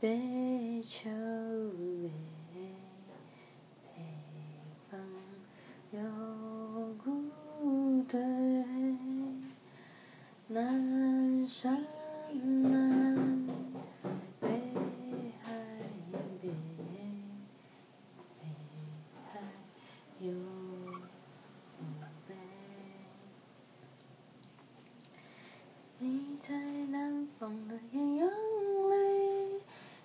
北秋月，北方有孤堆，南山南，北海北，北海有墓碑。你在南方的艳阳，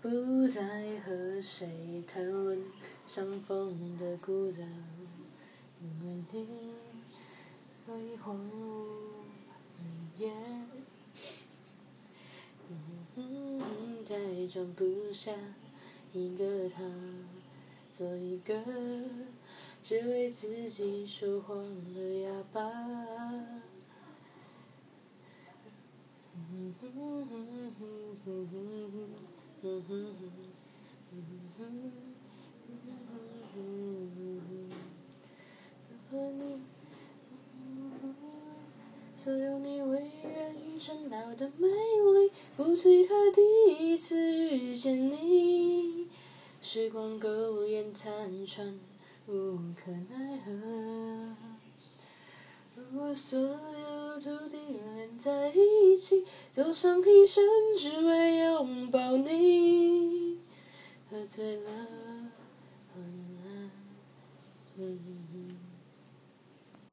不再和谁谈论相逢的孤单，因为你会荒芜，你也再装不下一个他，做一个只为自己说谎的哑巴。和你，所有你为人称道的美丽，不及他第一次遇见你，时光苟延残喘，无可奈何。如果所土地连在一起，走上一生只为拥抱你，喝醉了，